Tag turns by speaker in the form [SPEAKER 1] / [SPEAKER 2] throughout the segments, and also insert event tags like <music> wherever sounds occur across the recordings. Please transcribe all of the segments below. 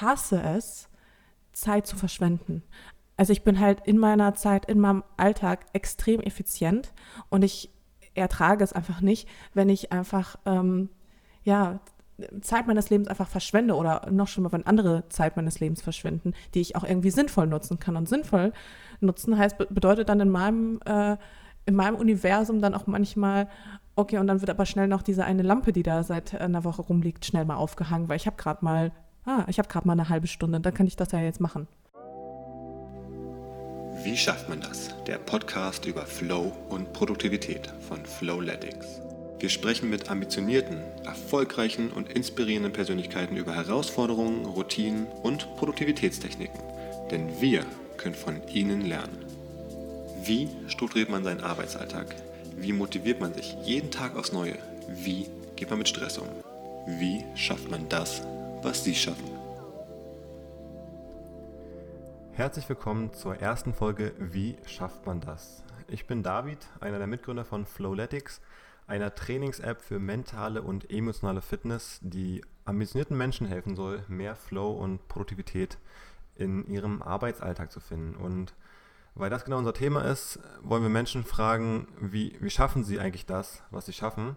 [SPEAKER 1] hasse es, Zeit zu verschwenden. Also ich bin halt in meiner Zeit, in meinem Alltag extrem effizient und ich ertrage es einfach nicht, wenn ich einfach, ähm, ja, Zeit meines Lebens einfach verschwende oder noch schon mal, wenn andere Zeit meines Lebens verschwinden, die ich auch irgendwie sinnvoll nutzen kann. Und sinnvoll nutzen heißt, bedeutet dann in meinem, äh, in meinem Universum dann auch manchmal, okay, und dann wird aber schnell noch diese eine Lampe, die da seit einer Woche rumliegt, schnell mal aufgehangen, weil ich habe gerade mal, ah, ich habe gerade mal eine halbe Stunde, dann kann ich das ja jetzt machen.
[SPEAKER 2] Wie schafft man das? Der Podcast über Flow und Produktivität von Flowletics. Wir sprechen mit ambitionierten, erfolgreichen und inspirierenden Persönlichkeiten über Herausforderungen, Routinen und Produktivitätstechniken. Denn wir können von ihnen lernen. Wie strukturiert man seinen Arbeitsalltag? Wie motiviert man sich jeden Tag aufs Neue? Wie geht man mit Stress um? Wie schafft man das, was Sie schaffen? Herzlich willkommen zur ersten Folge Wie schafft man das? Ich bin David, einer der Mitgründer von Flowletics, einer Trainings-App für mentale und emotionale Fitness, die ambitionierten Menschen helfen soll, mehr Flow und Produktivität in ihrem Arbeitsalltag zu finden. Und weil das genau unser Thema ist, wollen wir Menschen fragen, wie, wie schaffen sie eigentlich das, was sie schaffen?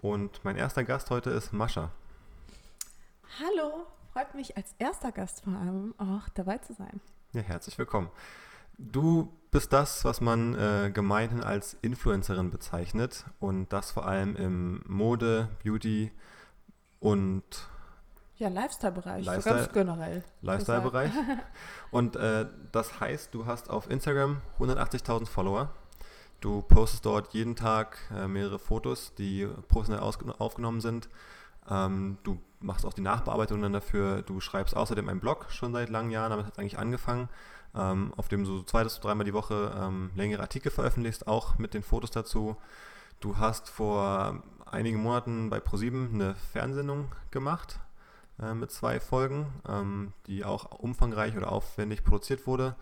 [SPEAKER 2] Und mein erster Gast heute ist Mascha.
[SPEAKER 1] Hallo, freut mich als erster Gast vor allem auch dabei zu sein.
[SPEAKER 2] Ja, herzlich willkommen. Du bist das, was man äh, gemeinhin als Influencerin bezeichnet und das vor allem im Mode, Beauty und
[SPEAKER 1] ja, Lifestyle-Bereich, Lifestyle, so ganz generell.
[SPEAKER 2] Lifestyle-Bereich. <laughs> und äh, das heißt, du hast auf Instagram 180.000 Follower. Du postest dort jeden Tag äh, mehrere Fotos, die professionell aufgenommen sind. Ähm, du machst auch die Nachbearbeitung dann dafür. Du schreibst außerdem einen Blog schon seit langen Jahren, damit hat es eigentlich angefangen, ähm, auf dem du so zwei bis dreimal die Woche ähm, längere Artikel veröffentlichst, auch mit den Fotos dazu. Du hast vor einigen Monaten bei ProSieben eine Fernsehsendung gemacht äh, mit zwei Folgen, ähm, die auch umfangreich oder aufwendig produziert wurde.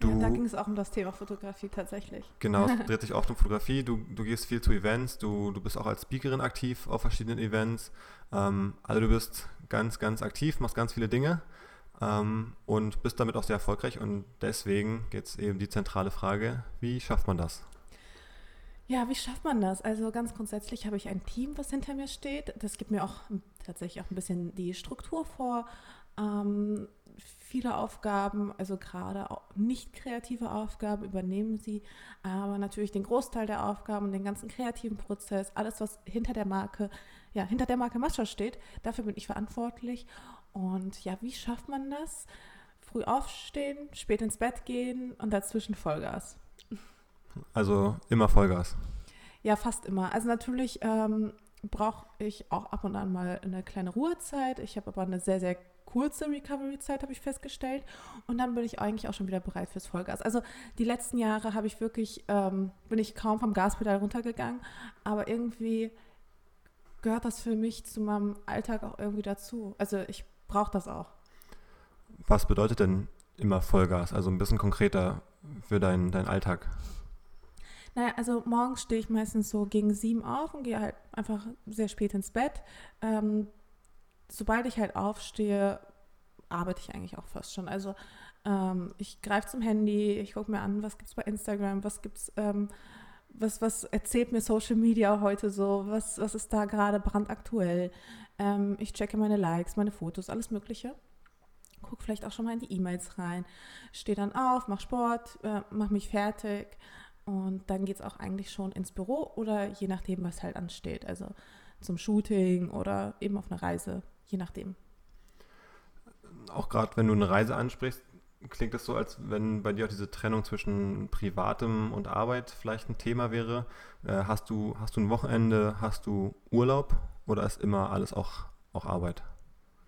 [SPEAKER 1] Du, ja, da ging es auch um das Thema Fotografie tatsächlich.
[SPEAKER 2] Genau, es <laughs> dreht sich oft um Fotografie. Du, du gehst viel zu Events, du, du bist auch als Speakerin aktiv auf verschiedenen Events. Ähm, also du bist ganz, ganz aktiv, machst ganz viele Dinge ähm, und bist damit auch sehr erfolgreich. Und deswegen jetzt eben die zentrale Frage, wie schafft man das?
[SPEAKER 1] Ja, wie schafft man das? Also ganz grundsätzlich habe ich ein Team, was hinter mir steht. Das gibt mir auch tatsächlich auch ein bisschen die Struktur vor. Ähm, viele Aufgaben, also gerade auch nicht kreative Aufgaben übernehmen sie, aber natürlich den Großteil der Aufgaben, den ganzen kreativen Prozess, alles, was hinter der Marke, ja, hinter der Marke Mascha steht, dafür bin ich verantwortlich. Und ja, wie schafft man das? Früh aufstehen, spät ins Bett gehen und dazwischen Vollgas.
[SPEAKER 2] Also immer Vollgas.
[SPEAKER 1] Ja, fast immer. Also natürlich ähm, brauche ich auch ab und an mal eine kleine Ruhezeit. Ich habe aber eine sehr, sehr kurze Recovery-Zeit, habe ich festgestellt. Und dann bin ich eigentlich auch schon wieder bereit fürs Vollgas. Also die letzten Jahre habe ich wirklich, ähm, bin ich kaum vom Gaspedal runtergegangen, aber irgendwie gehört das für mich zu meinem Alltag auch irgendwie dazu. Also ich brauche das auch.
[SPEAKER 2] Was bedeutet denn immer Vollgas? Also ein bisschen konkreter für deinen dein Alltag.
[SPEAKER 1] Naja, also morgens stehe ich meistens so gegen sieben auf und gehe halt einfach sehr spät ins Bett. Ähm, sobald ich halt aufstehe, arbeite ich eigentlich auch fast schon. Also ähm, ich greife zum Handy, ich gucke mir an, was gibt es bei Instagram, was gibt's, ähm, was, was erzählt mir Social Media heute so, was, was ist da gerade brandaktuell. Ähm, ich checke meine Likes, meine Fotos, alles Mögliche. Gucke vielleicht auch schon mal in die E-Mails rein, stehe dann auf, mache Sport, äh, mache mich fertig und dann geht es auch eigentlich schon ins Büro oder je nachdem, was halt ansteht. Also zum Shooting oder eben auf eine Reise je nachdem.
[SPEAKER 2] Auch gerade wenn du eine Reise ansprichst, klingt es so, als wenn bei dir auch diese Trennung zwischen Privatem und Arbeit vielleicht ein Thema wäre. Äh, hast, du, hast du ein Wochenende, hast du Urlaub oder ist immer alles auch, auch Arbeit?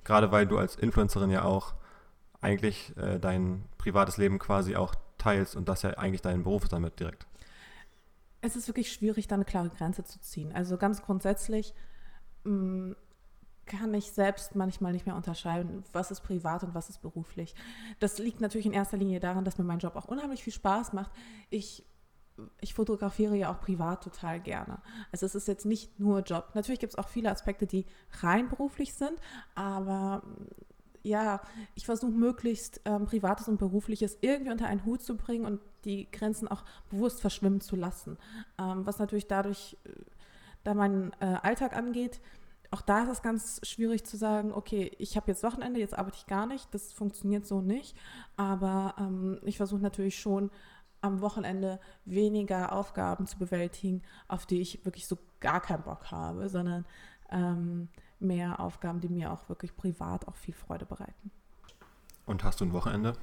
[SPEAKER 2] Gerade weil du als Influencerin ja auch eigentlich äh, dein privates Leben quasi auch teilst und das ja eigentlich dein Beruf ist damit direkt.
[SPEAKER 1] Es ist wirklich schwierig, da eine klare Grenze zu ziehen. Also ganz grundsätzlich mm, kann ich selbst manchmal nicht mehr unterscheiden, was ist privat und was ist beruflich. Das liegt natürlich in erster Linie daran, dass mir mein Job auch unheimlich viel Spaß macht. Ich, ich fotografiere ja auch privat total gerne. Also es ist jetzt nicht nur Job. Natürlich gibt es auch viele Aspekte, die rein beruflich sind, aber ja, ich versuche möglichst ähm, Privates und Berufliches irgendwie unter einen Hut zu bringen und die Grenzen auch bewusst verschwimmen zu lassen. Ähm, was natürlich dadurch, äh, da meinen äh, Alltag angeht, auch da ist es ganz schwierig zu sagen, okay, ich habe jetzt Wochenende, jetzt arbeite ich gar nicht. Das funktioniert so nicht. Aber ähm, ich versuche natürlich schon am Wochenende weniger Aufgaben zu bewältigen, auf die ich wirklich so gar keinen Bock habe, sondern ähm, mehr Aufgaben, die mir auch wirklich privat auch viel Freude bereiten.
[SPEAKER 2] Und hast du ein Wochenende?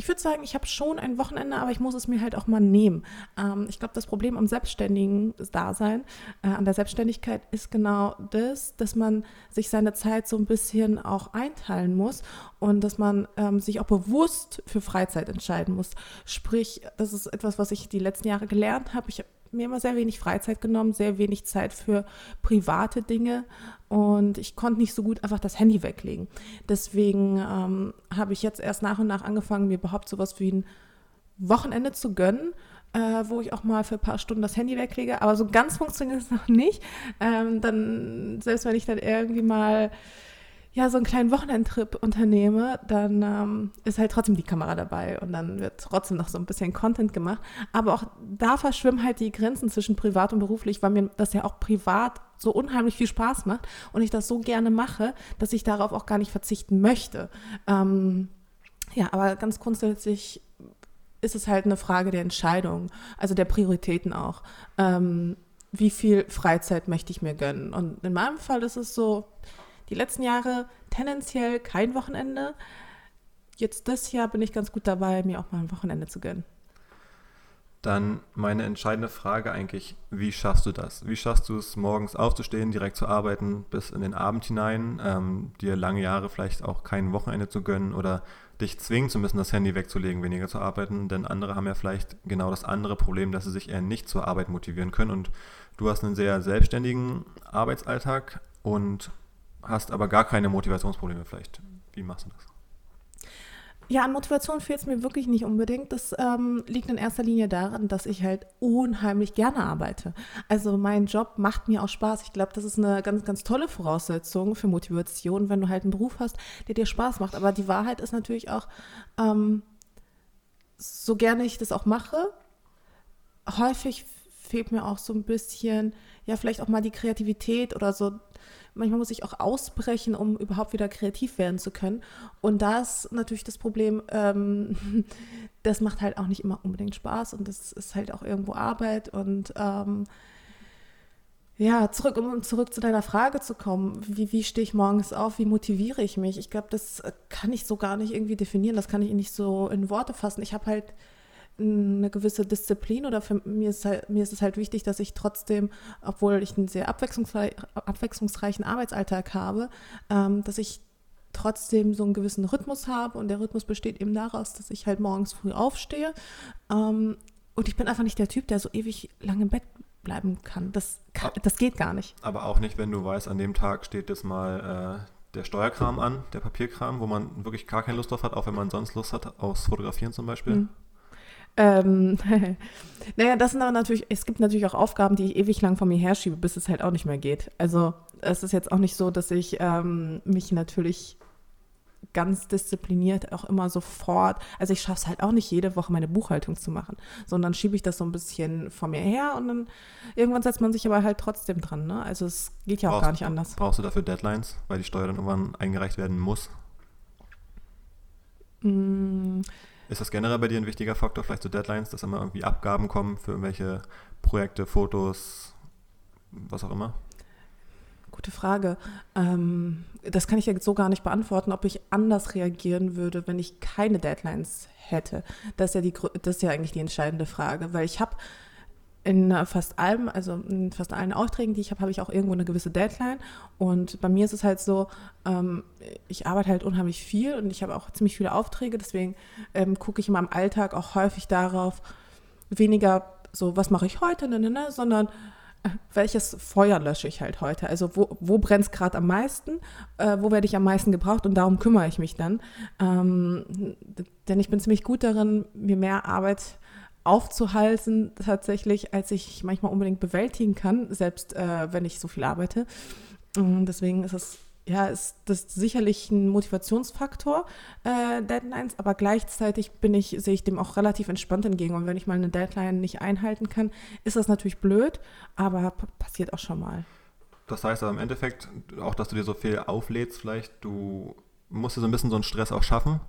[SPEAKER 1] Ich würde sagen, ich habe schon ein Wochenende, aber ich muss es mir halt auch mal nehmen. Ähm, ich glaube, das Problem am selbstständigen Dasein, äh, an der Selbstständigkeit ist genau das, dass man sich seine Zeit so ein bisschen auch einteilen muss und dass man ähm, sich auch bewusst für Freizeit entscheiden muss. Sprich, das ist etwas, was ich die letzten Jahre gelernt habe. Ich habe mir immer sehr wenig Freizeit genommen, sehr wenig Zeit für private Dinge und ich konnte nicht so gut einfach das Handy weglegen. Deswegen ähm, habe ich jetzt erst nach und nach angefangen, mir überhaupt sowas wie ein Wochenende zu gönnen, äh, wo ich auch mal für ein paar Stunden das Handy weglege. Aber so ganz funktioniert es noch nicht. Ähm, dann, selbst wenn ich dann irgendwie mal ja, so einen kleinen Wochenendtrip unternehme, dann ähm, ist halt trotzdem die Kamera dabei und dann wird trotzdem noch so ein bisschen Content gemacht. Aber auch da verschwimmen halt die Grenzen zwischen privat und beruflich, weil mir das ja auch privat so unheimlich viel Spaß macht und ich das so gerne mache, dass ich darauf auch gar nicht verzichten möchte. Ähm, ja, aber ganz grundsätzlich ist es halt eine Frage der Entscheidung, also der Prioritäten auch. Ähm, wie viel Freizeit möchte ich mir gönnen? Und in meinem Fall ist es so, die letzten Jahre tendenziell kein Wochenende. Jetzt das Jahr bin ich ganz gut dabei, mir auch mal ein Wochenende zu gönnen.
[SPEAKER 2] Dann meine entscheidende Frage eigentlich, wie schaffst du das? Wie schaffst du es, morgens aufzustehen, direkt zu arbeiten, bis in den Abend hinein, ähm, dir lange Jahre vielleicht auch kein Wochenende zu gönnen oder dich zwingen zu müssen, das Handy wegzulegen, weniger zu arbeiten? Denn andere haben ja vielleicht genau das andere Problem, dass sie sich eher nicht zur Arbeit motivieren können und du hast einen sehr selbstständigen Arbeitsalltag und hast aber gar keine Motivationsprobleme vielleicht. Wie machst du das?
[SPEAKER 1] Ja, an Motivation fehlt es mir wirklich nicht unbedingt. Das ähm, liegt in erster Linie daran, dass ich halt unheimlich gerne arbeite. Also mein Job macht mir auch Spaß. Ich glaube, das ist eine ganz, ganz tolle Voraussetzung für Motivation, wenn du halt einen Beruf hast, der dir Spaß macht. Aber die Wahrheit ist natürlich auch, ähm, so gerne ich das auch mache, häufig fehlt mir auch so ein bisschen, ja, vielleicht auch mal die Kreativität oder so manchmal muss ich auch ausbrechen, um überhaupt wieder kreativ werden zu können. Und da ist natürlich das Problem, ähm, <laughs> das macht halt auch nicht immer unbedingt Spaß und das ist halt auch irgendwo Arbeit und ähm, ja, zurück, um zurück zu deiner Frage zu kommen, wie, wie stehe ich morgens auf, wie motiviere ich mich? Ich glaube, das kann ich so gar nicht irgendwie definieren, das kann ich nicht so in Worte fassen. Ich habe halt eine gewisse Disziplin oder für mir ist, halt, mir ist es halt wichtig, dass ich trotzdem, obwohl ich einen sehr abwechslungsreich, abwechslungsreichen Arbeitsalltag habe, ähm, dass ich trotzdem so einen gewissen Rhythmus habe und der Rhythmus besteht eben daraus, dass ich halt morgens früh aufstehe ähm, und ich bin einfach nicht der Typ, der so ewig lange im Bett bleiben kann. Das, kann, das geht gar nicht.
[SPEAKER 2] Aber auch nicht, wenn du weißt, an dem Tag steht jetzt mal äh, der Steuerkram an, der Papierkram, wo man wirklich gar keine Lust drauf hat, auch wenn man sonst Lust hat, aus Fotografieren zum Beispiel. Mhm.
[SPEAKER 1] Ähm, <laughs> naja, das sind aber natürlich, es gibt natürlich auch Aufgaben, die ich ewig lang von mir herschiebe, bis es halt auch nicht mehr geht. Also es ist jetzt auch nicht so, dass ich ähm, mich natürlich ganz diszipliniert auch immer sofort, also ich schaffe es halt auch nicht jede Woche meine Buchhaltung zu machen, sondern schiebe ich das so ein bisschen vor mir her und dann irgendwann setzt man sich aber halt trotzdem dran. Ne? Also es geht ja auch
[SPEAKER 2] brauchst,
[SPEAKER 1] gar nicht anders.
[SPEAKER 2] Brauchst du dafür Deadlines, weil die Steuer dann irgendwann eingereicht werden muss?
[SPEAKER 1] Mm,
[SPEAKER 2] ist das generell bei dir ein wichtiger Faktor, vielleicht so Deadlines, dass immer irgendwie Abgaben kommen für irgendwelche Projekte, Fotos, was auch immer?
[SPEAKER 1] Gute Frage. Ähm, das kann ich ja so gar nicht beantworten, ob ich anders reagieren würde, wenn ich keine Deadlines hätte. Das ist ja, die, das ist ja eigentlich die entscheidende Frage, weil ich habe in fast allem, also in fast allen Aufträgen, die ich habe, habe ich auch irgendwo eine gewisse Deadline. Und bei mir ist es halt so, ähm, ich arbeite halt unheimlich viel und ich habe auch ziemlich viele Aufträge. Deswegen ähm, gucke ich in meinem Alltag auch häufig darauf, weniger so, was mache ich heute, ne, ne, ne, sondern äh, welches Feuer lösche ich halt heute? Also wo, wo brennt es gerade am meisten? Äh, wo werde ich am meisten gebraucht? Und darum kümmere ich mich dann. Ähm, denn ich bin ziemlich gut darin, mir mehr Arbeit zu aufzuhalten tatsächlich, als ich manchmal unbedingt bewältigen kann, selbst äh, wenn ich so viel arbeite. Mm, deswegen ist es ja, ist das sicherlich ein Motivationsfaktor, äh, Deadlines, aber gleichzeitig bin ich, sehe ich dem auch relativ entspannt entgegen. Und wenn ich mal eine Deadline nicht einhalten kann, ist das natürlich blöd, aber passiert auch schon mal.
[SPEAKER 2] Das heißt aber im Endeffekt auch, dass du dir so viel auflädst, vielleicht, du musst dir so ein bisschen so einen Stress auch schaffen,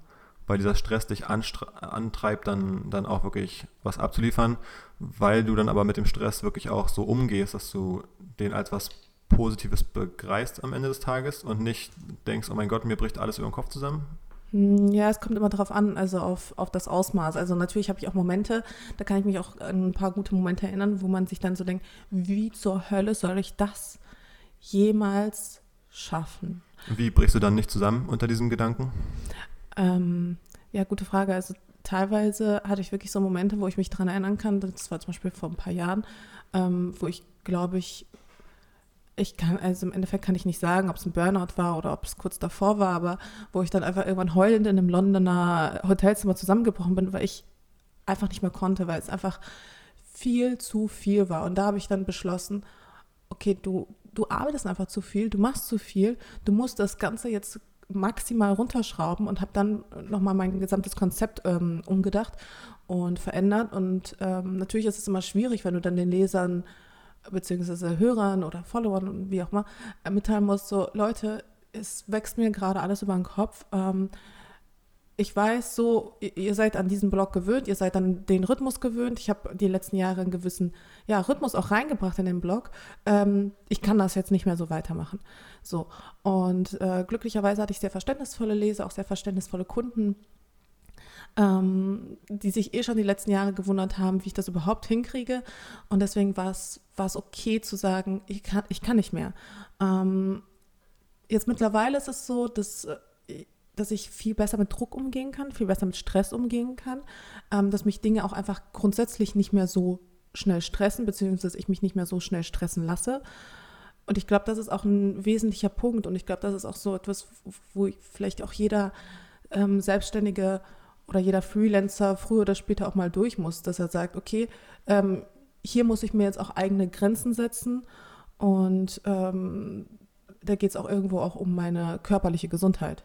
[SPEAKER 2] weil dieser Stress dich antreibt, dann, dann auch wirklich was abzuliefern, weil du dann aber mit dem Stress wirklich auch so umgehst, dass du den als was Positives begreifst am Ende des Tages und nicht denkst, oh mein Gott, mir bricht alles über den Kopf zusammen?
[SPEAKER 1] Hm, ja, es kommt immer darauf an, also auf, auf das Ausmaß. Also natürlich habe ich auch Momente, da kann ich mich auch an ein paar gute Momente erinnern, wo man sich dann so denkt, wie zur Hölle soll ich das jemals schaffen?
[SPEAKER 2] Wie brichst du dann nicht zusammen unter diesem Gedanken?
[SPEAKER 1] Ähm, ja, gute Frage. Also teilweise hatte ich wirklich so Momente, wo ich mich daran erinnern kann, das war zum Beispiel vor ein paar Jahren, ähm, wo ich, glaube ich, ich kann, also im Endeffekt kann ich nicht sagen, ob es ein Burnout war oder ob es kurz davor war, aber wo ich dann einfach irgendwann heulend in einem Londoner Hotelzimmer zusammengebrochen bin, weil ich einfach nicht mehr konnte, weil es einfach viel zu viel war. Und da habe ich dann beschlossen, okay, du, du arbeitest einfach zu viel, du machst zu viel, du musst das Ganze jetzt maximal runterschrauben und habe dann nochmal mein gesamtes Konzept ähm, umgedacht und verändert. Und ähm, natürlich ist es immer schwierig, wenn du dann den Lesern beziehungsweise Hörern oder Followern und wie auch immer äh, mitteilen muss, so Leute, es wächst mir gerade alles über den Kopf. Ähm, ich weiß so, ihr seid an diesen Blog gewöhnt, ihr seid an den Rhythmus gewöhnt. Ich habe die letzten Jahre einen gewissen ja, Rhythmus auch reingebracht in den Blog. Ähm, ich kann das jetzt nicht mehr so weitermachen. So. Und äh, glücklicherweise hatte ich sehr verständnisvolle Leser, auch sehr verständnisvolle Kunden ähm, die sich eh schon die letzten Jahre gewundert haben, wie ich das überhaupt hinkriege. Und deswegen war es, okay zu sagen, ich kann, ich kann nicht mehr. Ähm, jetzt mittlerweile ist es so, dass äh, dass ich viel besser mit Druck umgehen kann, viel besser mit Stress umgehen kann, ähm, dass mich Dinge auch einfach grundsätzlich nicht mehr so schnell stressen, beziehungsweise ich mich nicht mehr so schnell stressen lasse. Und ich glaube, das ist auch ein wesentlicher Punkt und ich glaube, das ist auch so etwas, wo vielleicht auch jeder ähm, Selbstständige oder jeder Freelancer früher oder später auch mal durch muss, dass er sagt, okay, ähm, hier muss ich mir jetzt auch eigene Grenzen setzen und ähm, da geht es auch irgendwo auch um meine körperliche Gesundheit.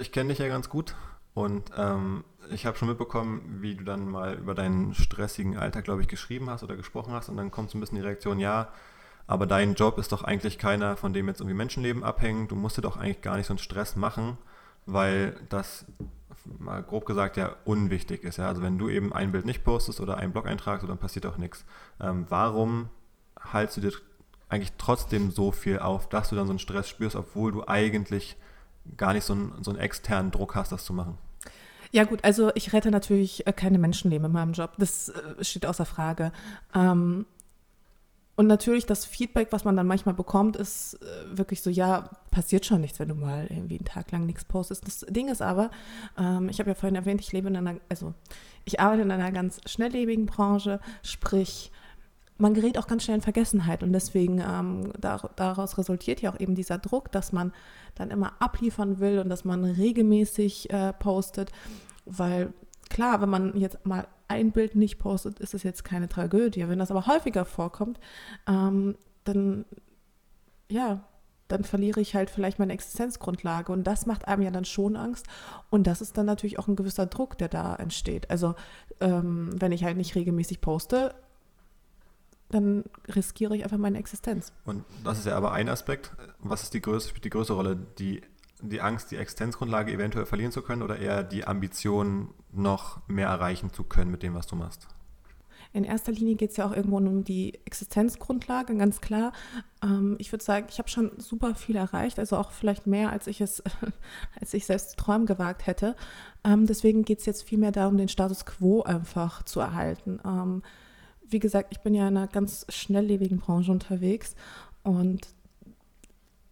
[SPEAKER 2] Ich kenne dich ja ganz gut und ähm, ich habe schon mitbekommen, wie du dann mal über deinen stressigen Alltag, glaube ich, geschrieben hast oder gesprochen hast und dann kommt so ein bisschen die Reaktion, ja, aber dein Job ist doch eigentlich keiner, von dem jetzt irgendwie Menschenleben abhängen, du musst dir doch eigentlich gar nicht so einen Stress machen weil das mal grob gesagt ja unwichtig ist. Ja? Also wenn du eben ein Bild nicht postest oder einen Blog-Eintrag, so dann passiert auch nichts. Ähm, warum haltst du dir eigentlich trotzdem so viel auf, dass du dann so einen Stress spürst, obwohl du eigentlich gar nicht so einen, so einen externen Druck hast, das zu machen?
[SPEAKER 1] Ja gut, also ich rette natürlich äh, keine Menschenleben in meinem Job. Das äh, steht außer Frage. Ähm, und natürlich das Feedback, was man dann manchmal bekommt, ist äh, wirklich so, ja, passiert schon nichts, wenn du mal irgendwie einen Tag lang nichts postest. Das Ding ist aber, ähm, ich habe ja vorhin erwähnt, ich lebe in einer, also ich arbeite in einer ganz schnelllebigen Branche, sprich, man gerät auch ganz schnell in Vergessenheit und deswegen ähm, daraus resultiert ja auch eben dieser Druck, dass man dann immer abliefern will und dass man regelmäßig äh, postet, weil klar, wenn man jetzt mal ein Bild nicht postet, ist es jetzt keine Tragödie. Wenn das aber häufiger vorkommt, ähm, dann ja, dann verliere ich halt vielleicht meine Existenzgrundlage. Und das macht einem ja dann schon Angst. Und das ist dann natürlich auch ein gewisser Druck, der da entsteht. Also ähm, wenn ich halt nicht regelmäßig poste, dann riskiere ich einfach meine Existenz.
[SPEAKER 2] Und das ist ja aber ein Aspekt. Was ist die größte, die größte Rolle? Die die Angst, die Existenzgrundlage eventuell verlieren zu können oder eher die Ambition, noch mehr erreichen zu können mit dem, was du machst?
[SPEAKER 1] In erster Linie geht es ja auch irgendwo um die Existenzgrundlage, ganz klar. Ähm, ich würde sagen, ich habe schon super viel erreicht, also auch vielleicht mehr, als ich es, <laughs> als ich selbst zu träumen gewagt hätte. Ähm, deswegen geht es jetzt vielmehr darum, den Status quo einfach zu erhalten. Ähm, wie gesagt, ich bin ja in einer ganz schnelllebigen Branche unterwegs und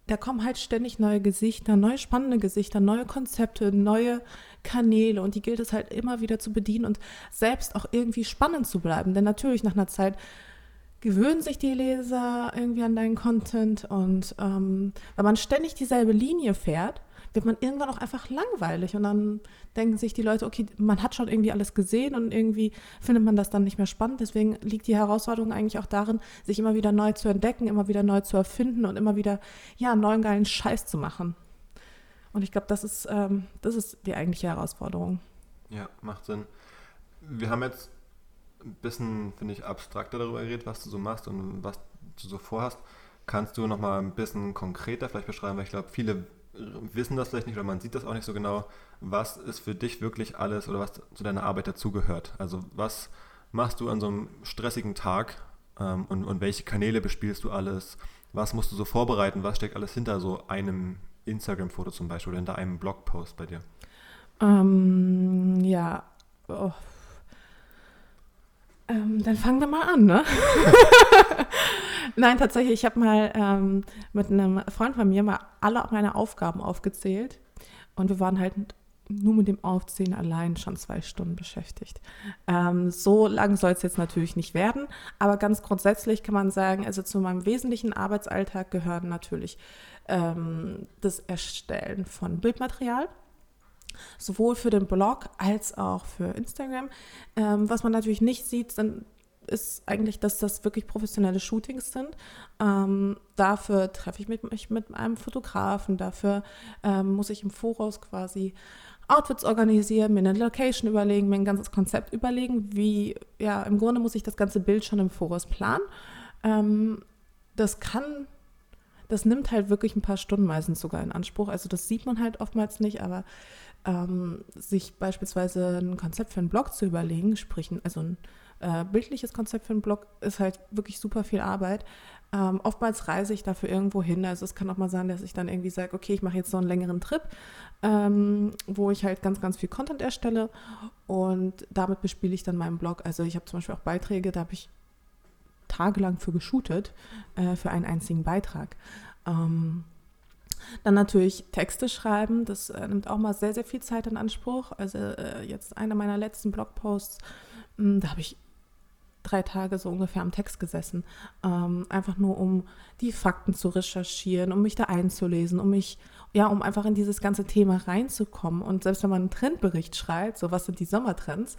[SPEAKER 1] da kommen halt ständig neue Gesichter, neue spannende Gesichter, neue Konzepte, neue Kanäle und die gilt es halt immer wieder zu bedienen und selbst auch irgendwie spannend zu bleiben. Denn natürlich nach einer Zeit gewöhnen sich die Leser irgendwie an deinen Content und ähm, wenn man ständig dieselbe Linie fährt, wird man irgendwann auch einfach langweilig und dann denken sich die Leute, okay, man hat schon irgendwie alles gesehen und irgendwie findet man das dann nicht mehr spannend. Deswegen liegt die Herausforderung eigentlich auch darin, sich immer wieder neu zu entdecken, immer wieder neu zu erfinden und immer wieder, ja, neuen geilen Scheiß zu machen. Und ich glaube, das ist, ähm, das ist die eigentliche Herausforderung.
[SPEAKER 2] Ja, macht Sinn. Wir haben jetzt ein bisschen, finde ich, abstrakter darüber geredet, was du so machst und was du so vorhast. Kannst du nochmal ein bisschen konkreter vielleicht beschreiben, weil ich glaube, viele wissen das vielleicht nicht oder man sieht das auch nicht so genau. Was ist für dich wirklich alles oder was zu deiner Arbeit dazugehört? Also was machst du an so einem stressigen Tag ähm, und, und welche Kanäle bespielst du alles? Was musst du so vorbereiten? Was steckt alles hinter so einem Instagram-Foto zum Beispiel oder hinter einem Blogpost bei dir?
[SPEAKER 1] Ähm, ja. Oh. Ähm, dann fangen wir mal an, ne? <laughs> <laughs> Nein, tatsächlich, ich habe mal ähm, mit einem Freund von mir mal alle meine Aufgaben aufgezählt und wir waren halt nur mit dem Aufzählen allein schon zwei Stunden beschäftigt. Ähm, so lang soll es jetzt natürlich nicht werden, aber ganz grundsätzlich kann man sagen, also zu meinem wesentlichen Arbeitsalltag gehören natürlich ähm, das Erstellen von Bildmaterial sowohl für den Blog als auch für Instagram. Ähm, was man natürlich nicht sieht, sind ist eigentlich, dass das wirklich professionelle Shootings sind. Ähm, dafür treffe ich mich mit einem Fotografen, dafür ähm, muss ich im Voraus quasi Outfits organisieren, mir eine Location überlegen, mir ein ganzes Konzept überlegen, wie, ja, im Grunde muss ich das ganze Bild schon im Voraus planen. Ähm, das kann, das nimmt halt wirklich ein paar Stunden meistens sogar in Anspruch. Also das sieht man halt oftmals nicht, aber ähm, sich beispielsweise ein Konzept für einen Blog zu überlegen, sprich, also ein äh, bildliches Konzept für einen Blog ist halt wirklich super viel Arbeit. Ähm, oftmals reise ich dafür irgendwo hin. Also es kann auch mal sein, dass ich dann irgendwie sage, okay, ich mache jetzt so einen längeren Trip, ähm, wo ich halt ganz, ganz viel Content erstelle und damit bespiele ich dann meinen Blog. Also ich habe zum Beispiel auch Beiträge, da habe ich tagelang für geshootet, äh, für einen einzigen Beitrag. Ähm, dann natürlich Texte schreiben, das äh, nimmt auch mal sehr, sehr viel Zeit in Anspruch. Also äh, jetzt einer meiner letzten Blogposts, mh, hm, da habe ich drei Tage so ungefähr am Text gesessen. Ähm, einfach nur, um die Fakten zu recherchieren, um mich da einzulesen, um mich, ja, um einfach in dieses ganze Thema reinzukommen. Und selbst wenn man einen Trendbericht schreibt, so was sind die Sommertrends,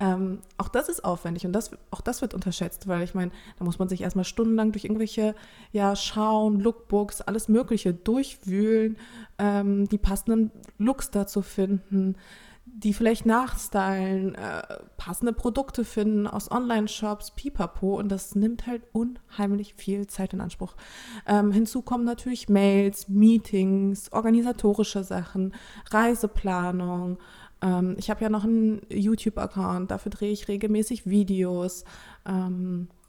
[SPEAKER 1] ähm, auch das ist aufwendig und das, auch das wird unterschätzt, weil ich meine, da muss man sich erstmal stundenlang durch irgendwelche, ja, Schauen, Lookbooks, alles Mögliche durchwühlen, ähm, die passenden Looks dazu finden die vielleicht nachstylen, äh, passende Produkte finden aus Online-Shops, pipapo. Und das nimmt halt unheimlich viel Zeit in Anspruch. Ähm, hinzu kommen natürlich Mails, Meetings, organisatorische Sachen, Reiseplanung. Ähm, ich habe ja noch einen YouTube-Account, dafür drehe ich regelmäßig Videos. Ähm, äh,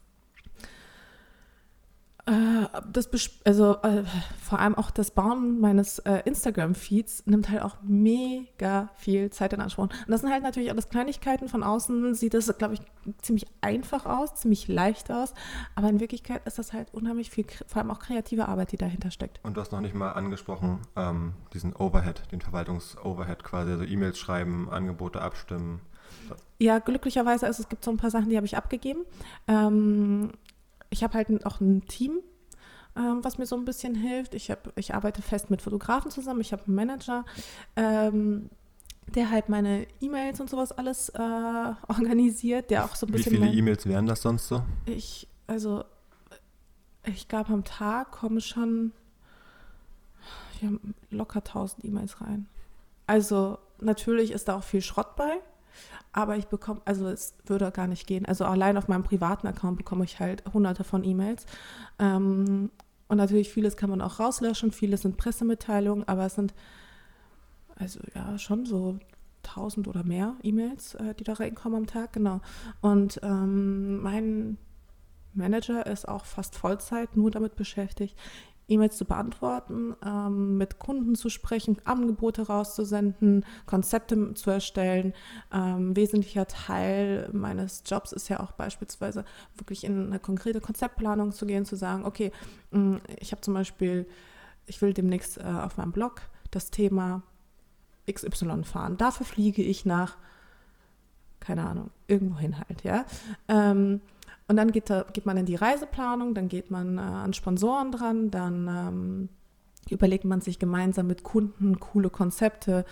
[SPEAKER 1] das, also äh, vor allem auch das Bauen meines äh, Instagram-Feeds nimmt halt auch mega viel Zeit in Anspruch. Und das sind halt natürlich alles Kleinigkeiten. Von außen sieht das, glaube ich, ziemlich einfach aus, ziemlich leicht aus. Aber in Wirklichkeit ist das halt unheimlich viel, vor allem auch kreative Arbeit, die dahinter steckt.
[SPEAKER 2] Und du hast noch nicht mal angesprochen, ähm, diesen Overhead, den Verwaltungs-Overhead quasi, also E-Mails schreiben, Angebote abstimmen.
[SPEAKER 1] Ja, glücklicherweise, also es gibt so ein paar Sachen, die habe ich abgegeben. Ähm, ich habe halt auch ein Team, ähm, was mir so ein bisschen hilft. Ich, hab, ich arbeite fest mit Fotografen zusammen. Ich habe einen Manager, ähm, der halt meine E-Mails und sowas alles äh, <laughs> organisiert, der auch so ein bisschen.
[SPEAKER 2] Wie viele E-Mails wären das sonst so?
[SPEAKER 1] Ich, also, ich glaube, am Tag kommen schon ja, locker 1000 E-Mails rein. Also, natürlich ist da auch viel Schrott bei. Aber ich bekomme, also es würde gar nicht gehen. Also allein auf meinem privaten Account bekomme ich halt hunderte von E-Mails. Ähm, und natürlich vieles kann man auch rauslöschen, vieles sind Pressemitteilungen, aber es sind also ja schon so tausend oder mehr E-Mails, äh, die da reinkommen am Tag, genau. Und ähm, mein Manager ist auch fast Vollzeit nur damit beschäftigt, E-Mails zu beantworten, ähm, mit Kunden zu sprechen, Angebote rauszusenden, Konzepte zu erstellen. Ähm, wesentlicher Teil meines Jobs ist ja auch beispielsweise wirklich in eine konkrete Konzeptplanung zu gehen, zu sagen, okay, mm, ich habe zum Beispiel, ich will demnächst äh, auf meinem Blog das Thema XY fahren. Dafür fliege ich nach, keine Ahnung, irgendwohin halt, ja. Ähm, und dann geht, da, geht man in die Reiseplanung, dann geht man äh, an Sponsoren dran, dann ähm, überlegt man sich gemeinsam mit Kunden coole Konzepte,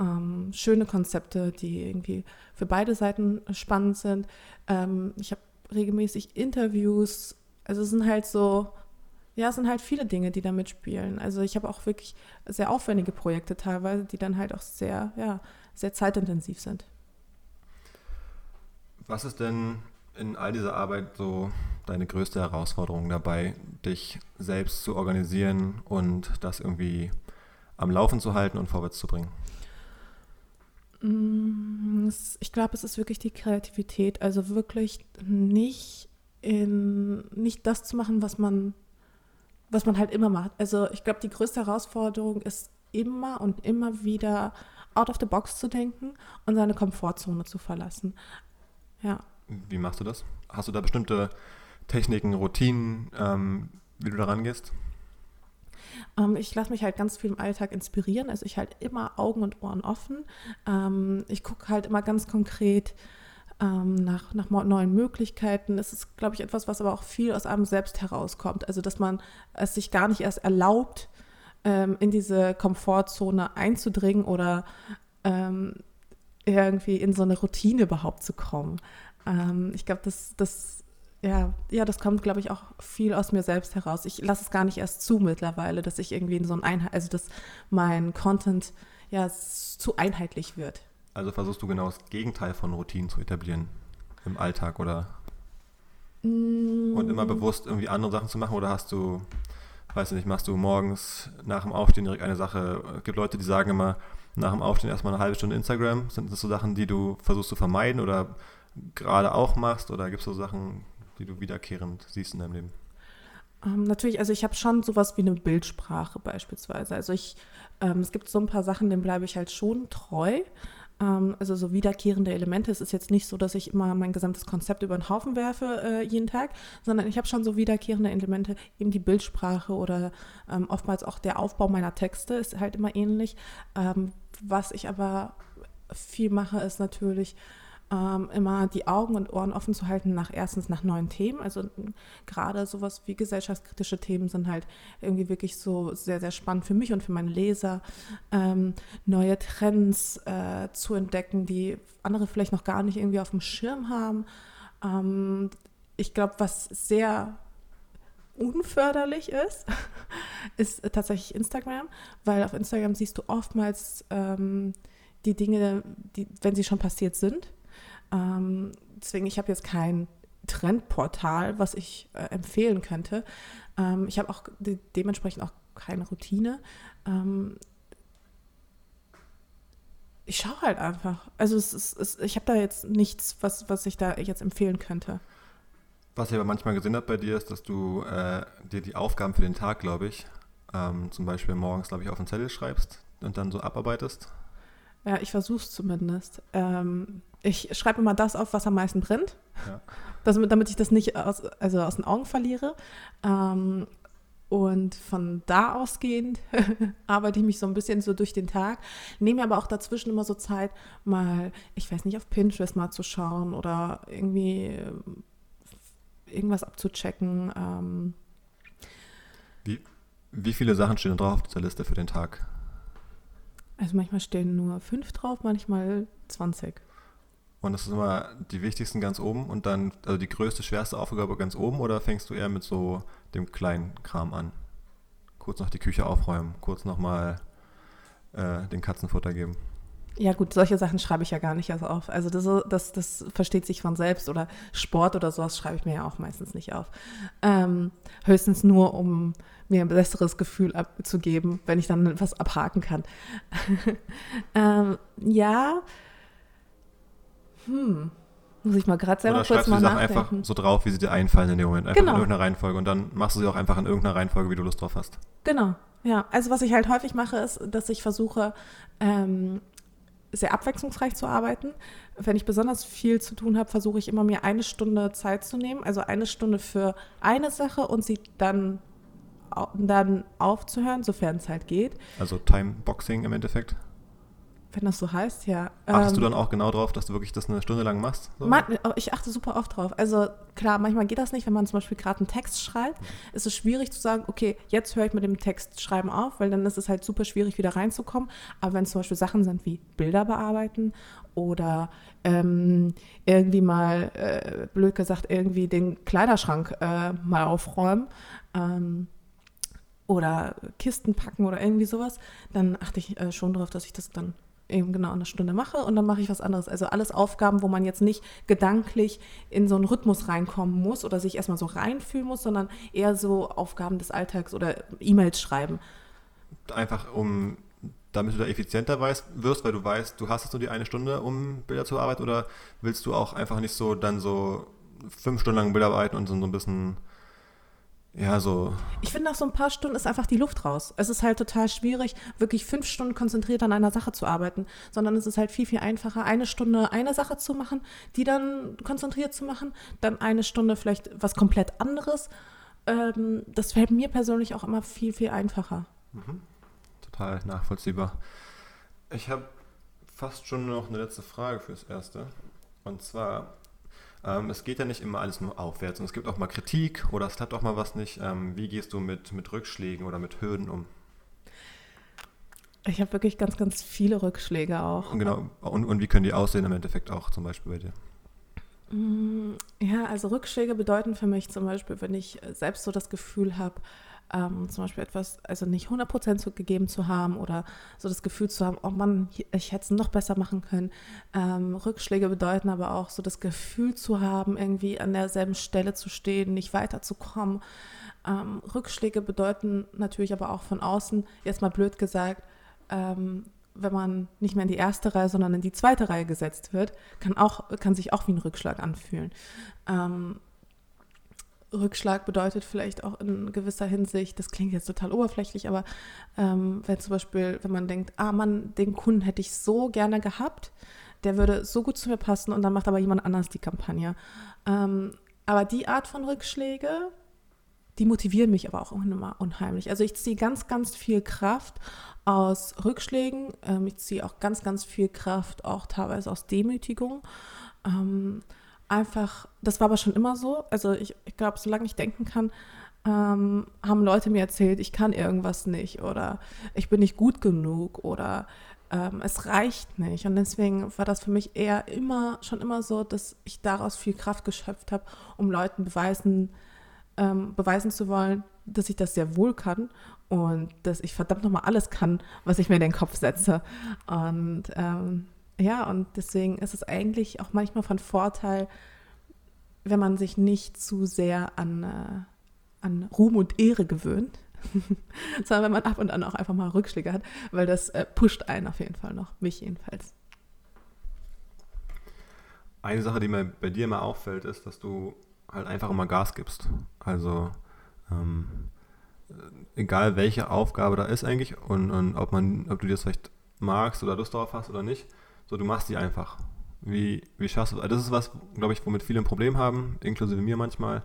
[SPEAKER 1] ähm, schöne Konzepte, die irgendwie für beide Seiten spannend sind. Ähm, ich habe regelmäßig Interviews. Also es sind halt so, ja, es sind halt viele Dinge, die da mitspielen. Also ich habe auch wirklich sehr aufwendige Projekte teilweise, die dann halt auch sehr, ja, sehr zeitintensiv sind.
[SPEAKER 2] Was ist denn in all dieser Arbeit so deine größte Herausforderung dabei, dich selbst zu organisieren und das irgendwie am Laufen zu halten und vorwärts zu bringen?
[SPEAKER 1] Mm, ich glaube, es ist wirklich die Kreativität. Also wirklich nicht in nicht das zu machen, was man, was man halt immer macht. Also ich glaube, die größte Herausforderung ist immer und immer wieder out of the box zu denken und seine Komfortzone zu verlassen. Ja.
[SPEAKER 2] Wie machst du das? Hast du da bestimmte Techniken, Routinen, ähm, wie du da rangehst?
[SPEAKER 1] Ähm, ich lasse mich halt ganz viel im Alltag inspirieren. Also ich halt immer Augen und Ohren offen. Ähm, ich gucke halt immer ganz konkret ähm, nach, nach neuen Möglichkeiten. Es ist, glaube ich, etwas, was aber auch viel aus einem selbst herauskommt. Also dass man es sich gar nicht erst erlaubt, ähm, in diese Komfortzone einzudringen oder ähm, irgendwie in so eine Routine überhaupt zu kommen. Ähm, ich glaube, das, das ja, ja, das kommt, glaube ich, auch viel aus mir selbst heraus. Ich lasse es gar nicht erst zu mittlerweile, dass ich irgendwie in so ein Einheit, also dass mein Content ja zu einheitlich wird.
[SPEAKER 2] Also versuchst du genau das Gegenteil von Routinen zu etablieren im Alltag oder mm. und immer bewusst irgendwie andere Sachen zu machen oder hast du, weiß ich nicht, machst du morgens nach dem Aufstehen direkt eine Sache? Es gibt Leute, die sagen immer, nach dem Aufstehen erstmal eine halbe Stunde Instagram. Sind das so Sachen, die du versuchst zu vermeiden oder gerade auch machst oder gibt es so Sachen, die du wiederkehrend siehst in deinem Leben?
[SPEAKER 1] Ähm, natürlich, also ich habe schon sowas wie eine Bildsprache beispielsweise. Also ich, ähm, es gibt so ein paar Sachen, denen bleibe ich halt schon treu. Ähm, also so wiederkehrende Elemente. Es ist jetzt nicht so, dass ich immer mein gesamtes Konzept über den Haufen werfe äh, jeden Tag, sondern ich habe schon so wiederkehrende Elemente, eben die Bildsprache oder ähm, oftmals auch der Aufbau meiner Texte ist halt immer ähnlich. Ähm, was ich aber viel mache, ist natürlich ähm, immer die Augen und Ohren offen zu halten nach erstens nach neuen Themen. Also gerade sowas wie gesellschaftskritische Themen sind halt irgendwie wirklich so sehr, sehr spannend für mich und für meine Leser. Ähm, neue Trends äh, zu entdecken, die andere vielleicht noch gar nicht irgendwie auf dem Schirm haben. Ähm, ich glaube, was sehr unförderlich ist, <laughs> ist tatsächlich Instagram, weil auf Instagram siehst du oftmals ähm, die Dinge, die, wenn sie schon passiert sind. Ähm, deswegen, ich habe jetzt kein Trendportal, was ich äh, empfehlen könnte. Ähm, ich habe auch de dementsprechend auch keine Routine. Ähm, ich schaue halt einfach. Also es ist, es, ich habe da jetzt nichts, was, was ich da jetzt empfehlen könnte.
[SPEAKER 2] Was ich aber manchmal gesehen habe bei dir, ist, dass du äh, dir die Aufgaben für den Tag, glaube ich, ähm, zum Beispiel morgens, glaube ich, auf den Zettel schreibst und dann so abarbeitest.
[SPEAKER 1] Ja, ich versuche es zumindest. Ähm, ich schreibe immer das auf, was am meisten brennt, ja. das, damit ich das nicht aus, also aus den Augen verliere. Ähm, und von da ausgehend <laughs> arbeite ich mich so ein bisschen so durch den Tag, nehme aber auch dazwischen immer so Zeit, mal, ich weiß nicht, auf Pinterest mal zu schauen oder irgendwie äh, irgendwas abzuchecken. Ähm.
[SPEAKER 2] Wie, wie viele Sachen stehen drauf auf dieser Liste für den Tag?
[SPEAKER 1] Also manchmal stehen nur fünf drauf, manchmal 20.
[SPEAKER 2] Und das ist immer die wichtigsten ganz oben und dann, also die größte, schwerste Aufgabe ganz oben oder fängst du eher mit so dem kleinen Kram an? Kurz noch die Küche aufräumen, kurz nochmal äh, den Katzenfutter geben.
[SPEAKER 1] Ja gut, solche Sachen schreibe ich ja gar nicht erst auf. Also das, das, das versteht sich von selbst oder Sport oder sowas schreibe ich mir ja auch meistens nicht auf. Ähm, höchstens nur, um mir ein besseres Gefühl abzugeben, wenn ich dann etwas abhaken kann. <laughs> ähm, ja, hm. Muss ich mal gerade selber Oder kurz mal
[SPEAKER 2] die Sachen einfach so drauf, wie sie dir einfallen in dem Moment. Einfach genau. in irgendeiner Reihenfolge. Und dann machst du sie auch einfach in irgendeiner Reihenfolge, wie du Lust drauf hast.
[SPEAKER 1] Genau, ja. Also was ich halt häufig mache, ist, dass ich versuche, ähm, sehr abwechslungsreich zu arbeiten. Wenn ich besonders viel zu tun habe, versuche ich immer mir eine Stunde Zeit zu nehmen. Also eine Stunde für eine Sache und sie dann, dann aufzuhören, sofern es halt geht.
[SPEAKER 2] Also Timeboxing im Endeffekt?
[SPEAKER 1] Wenn das so heißt, ja.
[SPEAKER 2] Achtest
[SPEAKER 1] Ähm,
[SPEAKER 2] du dann auch genau drauf, dass du wirklich das eine Stunde lang machst? So?
[SPEAKER 1] Man, oh, ich achte super oft drauf. Also klar, manchmal geht das nicht, wenn man zum Beispiel gerade einen Text schreibt. Ist es schwierig zu sagen, okay, jetzt höre ich mit dem Textschreiben auf, weil dann ist es halt super schwierig, wieder reinzukommen. Aber wenn es zum Beispiel Sachen sind wie Bilder bearbeiten oder ähm, irgendwie mal, äh, blöd gesagt, irgendwie den Kleiderschrank äh, mal aufräumen ähm, oder Kisten packen oder irgendwie sowas, dann achte ich äh, schon darauf, dass ich das dann eben genau eine Stunde mache und dann mache ich was anderes. Also alles Aufgaben, wo man jetzt nicht gedanklich in so einen Rhythmus reinkommen muss oder sich erstmal so reinfühlen muss, sondern eher so Aufgaben des Alltags oder E-Mails schreiben.
[SPEAKER 2] Einfach um, damit du da effizienter weißt, wirst, weil du weißt, du hast jetzt nur die eine Stunde, um Bilder zu bearbeiten, oder willst du auch einfach nicht so dann so fünf Stunden lang Bilder bearbeiten und so ein bisschen, ja, so,
[SPEAKER 1] Ich finde, nach so ein paar Stunden ist einfach die Luft raus. Es ist halt total schwierig, wirklich fünf Stunden konzentriert an einer Sache zu arbeiten, sondern es ist halt viel, viel einfacher, eine Stunde eine Sache zu machen, die dann konzentriert zu machen, dann eine Stunde vielleicht was komplett anderes. Ähm, das fällt mir persönlich auch immer viel, viel einfacher.
[SPEAKER 2] total nachvollziehbar. Ich habe fast schon noch eine letzte Frage fürs Erste. Und zwar, ähm, es geht ja nicht immer alles nur aufwärts und es gibt auch mal Kritik oder es klappt auch mal was nicht. Ähm, wie gehst du mit, mit Rückschlägen oder mit Hürden um?
[SPEAKER 1] Ich habe wirklich ganz, ganz viele Rückschläge auch.
[SPEAKER 2] Und, genau, und, und wie können die aussehen im Endeffekt auch zum Beispiel bei dir?
[SPEAKER 1] Mm, Ja, also Rückschläge bedeuten für mich zum Beispiel, wenn ich selbst so das Gefühl habe, ähm, zum Beispiel etwas, also nicht 100% zu- gegeben zu haben oder so das Gefühl zu haben, oh Mann, ich hätte es noch besser machen können. Ähm, Rückschläge bedeuten aber auch so das Gefühl zu haben, irgendwie an derselben Stelle zu stehen, nicht weiterzukommen. Ähm, Rückschläge bedeuten natürlich aber auch von außen, jetzt mal blöd gesagt, ähm, wenn man nicht mehr in die erste Reihe, sondern in die zweite Reihe gesetzt wird, kann, auch, kann sich auch wie ein Rückschlag anfühlen. Ähm, Rückschlag bedeutet vielleicht auch in gewisser Hinsicht, das klingt jetzt total oberflächlich, aber ähm, wenn zum Beispiel, wenn man denkt, ah Mann, den Kunden hätte ich so gerne gehabt, der würde so gut zu mir passen und dann macht aber jemand anders die Kampagne. Ähm, aber die Art von Rückschläge, die motivieren mich aber auch immer unheimlich. Also ich ziehe ganz, ganz viel Kraft aus Rückschlägen. Ähm, ich ziehe auch ganz, ganz viel Kraft auch teilweise aus Demütigung. Ähm, einfach, das war aber schon immer so. Also ich, ich glaube, solange ich denken kann, ähm, haben Leute mir erzählt, ich kann irgendwas nicht oder ich bin nicht gut genug oder ähm, es reicht nicht. Und deswegen war das für mich eher immer, schon immer so, dass ich daraus viel Kraft geschöpft habe, um Leuten beweisen, ähm, beweisen zu wollen, dass ich das sehr wohl kann und dass ich verdammt nochmal alles kann, was ich mir in den Kopf setze. Und ähm, ja, und deswegen ist es eigentlich auch manchmal von Vorteil, wenn man sich nicht zu sehr an, äh, an Ruhm und Ehre gewöhnt, <laughs> sondern wenn man ab und an auch einfach mal Rückschläge hat, weil das äh, pusht einen auf jeden Fall noch, mich jedenfalls.
[SPEAKER 2] Eine Sache, die mir bei dir immer auffällt, ist, dass du halt einfach immer Gas gibst. Also ähm, äh, egal welche Aufgabe da ist eigentlich und, und ob man, ob du das vielleicht magst oder Lust darauf hast oder nicht, so du machst die einfach. Wie, wie schaffst du das? ist was, glaube ich, womit viele ein Problem haben, inklusive mir manchmal,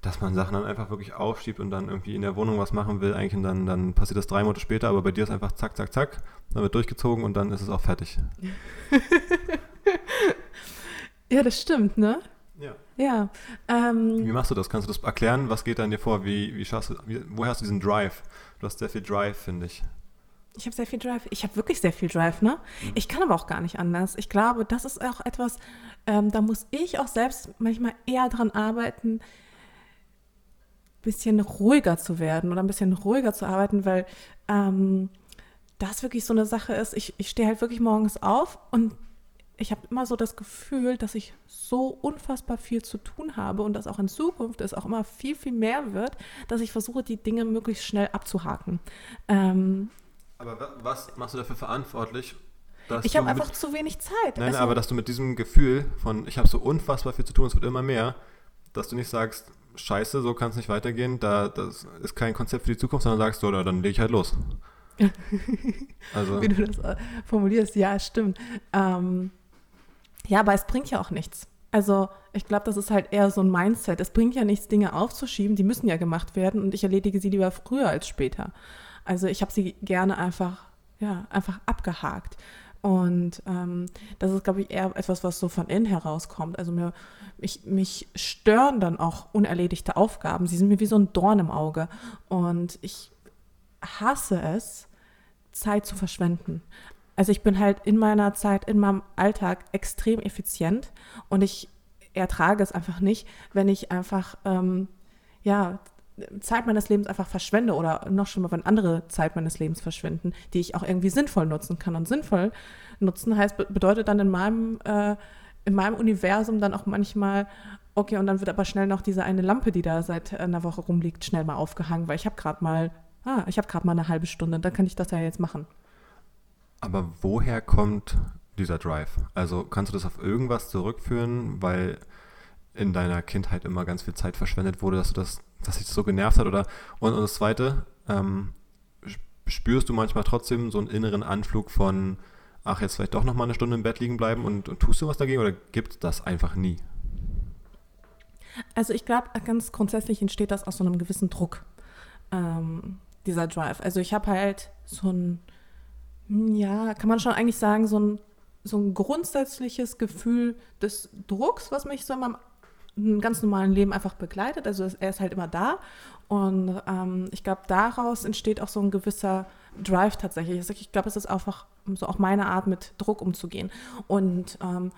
[SPEAKER 2] dass man Sachen dann einfach wirklich aufschiebt und dann irgendwie in der Wohnung was machen will, eigentlich und dann, dann passiert das drei Monate später, aber bei dir ist einfach zack, zack, zack, dann wird durchgezogen und dann ist es auch fertig. <laughs>
[SPEAKER 1] Ja, das stimmt, ne?
[SPEAKER 2] Ja.
[SPEAKER 1] Ja. Ähm,
[SPEAKER 2] Wie machst du das? Kannst du das erklären? Was geht da in dir vor? Wie, wie schaffst du, wie, woher hast du diesen Drive? Du hast sehr viel Drive, finde ich.
[SPEAKER 1] Ich habe sehr viel Drive. Ich habe wirklich sehr viel Drive, ne? Ich kann aber auch gar nicht anders. Ich glaube, das ist auch etwas, ähm, da muss ich auch selbst manchmal eher dran arbeiten, bisschen ruhiger zu werden oder ein bisschen ruhiger zu arbeiten, weil ähm, das wirklich so eine Sache ist. Ich, ich stehe halt wirklich morgens auf und ich habe immer so das Gefühl, dass ich so unfassbar viel zu tun habe und dass auch in Zukunft es auch immer viel, viel mehr wird, dass ich versuche, die Dinge möglichst schnell abzuhaken. Ähm,
[SPEAKER 2] Aber wa- was machst du dafür verantwortlich? Dass
[SPEAKER 1] ich habe
[SPEAKER 2] mit-
[SPEAKER 1] einfach zu wenig Zeit.
[SPEAKER 2] Nein,
[SPEAKER 1] Also,
[SPEAKER 2] aber dass du mit diesem Gefühl von, ich habe so unfassbar viel zu tun, es wird immer mehr, dass du nicht sagst, scheiße, so kann es nicht weitergehen, da, das ist kein Konzept für die Zukunft, sondern sagst, so, dann lege ich halt los. <laughs> also,
[SPEAKER 1] wie du das äh, formulierst, ja, stimmt. Ähm, ja, aber es bringt ja auch nichts. Also ich glaube, das ist halt eher so ein Mindset. Es bringt ja nichts, Dinge aufzuschieben, die müssen ja gemacht werden und ich erledige sie lieber früher als später. Also ich habe sie gerne einfach, ja, einfach abgehakt. Und ähm, das ist, glaube ich, eher etwas, was so von innen herauskommt. Also mir, mich, mich stören dann auch unerledigte Aufgaben. Sie sind mir wie so ein Dorn im Auge. Und ich hasse es, Zeit zu verschwenden. Also ich bin halt in meiner Zeit, in meinem Alltag extrem effizient und ich ertrage es einfach nicht, wenn ich einfach, ähm, ja, Zeit meines Lebens einfach verschwende oder noch schlimmer, wenn andere Zeit meines Lebens verschwinden, die ich auch irgendwie sinnvoll nutzen kann. Und sinnvoll nutzen heißt, bedeutet dann in meinem, äh, in meinem Universum dann auch manchmal, okay, und dann wird aber schnell noch diese eine Lampe, die da seit einer Woche rumliegt, schnell mal aufgehangen, weil ich habe gerade mal, ah, ich habe gerade mal eine halbe Stunde, dann kann ich das ja jetzt machen.
[SPEAKER 2] Aber woher kommt dieser Drive? Also kannst du das auf irgendwas zurückführen, weil in deiner Kindheit immer ganz viel Zeit verschwendet wurde, dass du das, dass sich das so genervt hat? Oder und, und das zweite, ähm, spürst du manchmal trotzdem so einen inneren Anflug von, ach, jetzt vielleicht doch noch mal eine Stunde im Bett liegen bleiben und, und tust du was dagegen oder gibt das einfach nie?
[SPEAKER 1] Also ich glaube, ganz grundsätzlich entsteht das aus so einem gewissen Druck, ähm, dieser Drive. Also ich habe halt so ein, ja, kann man schon eigentlich sagen, so ein, so ein grundsätzliches Gefühl des Drucks, was mich so in meinem ganz normalen Leben einfach begleitet. Also er ist halt immer da. Und ähm, ich glaube, daraus entsteht auch so ein gewisser Drive tatsächlich. Also ich glaube, es ist einfach so auch meine Art, mit Druck umzugehen. Und ähm,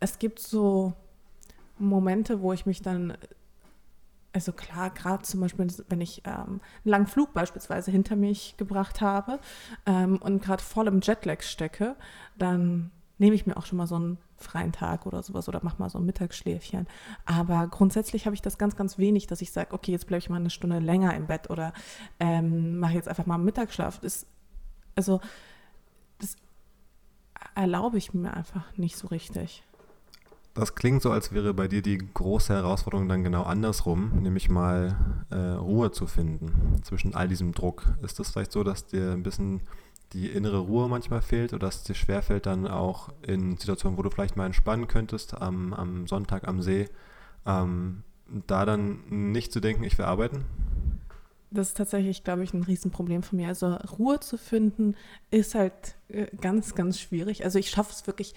[SPEAKER 1] es gibt so Momente, wo ich mich dann also klar, gerade zum Beispiel, wenn ich ähm, einen langen Flug beispielsweise hinter mich gebracht habe ähm, und gerade voll im Jetlag stecke, dann nehme ich mir auch schon mal so einen freien Tag oder sowas oder mache mal so ein Mittagsschläfchen. Aber grundsätzlich habe ich das ganz, ganz wenig, dass ich sage, okay, jetzt bleibe ich mal eine Stunde länger im Bett oder ähm, mache jetzt einfach mal einen Mittagsschlaf. Das, also das erlaube ich mir einfach nicht so richtig.
[SPEAKER 2] Das klingt so, als wäre bei dir die große Herausforderung dann genau andersrum, nämlich mal äh, Ruhe zu finden zwischen all diesem Druck. Ist das vielleicht so, dass dir ein bisschen die innere Ruhe manchmal fehlt oder dass es dir schwerfällt, dann auch in Situationen, wo du vielleicht mal entspannen könntest, am, am Sonntag am See, ähm, da dann nicht zu denken, ich will arbeiten?
[SPEAKER 1] Das ist tatsächlich, glaube ich, ein Riesenproblem von mir. Also Ruhe zu finden ist halt äh, ganz, ganz schwierig. Also ich schaffe es wirklich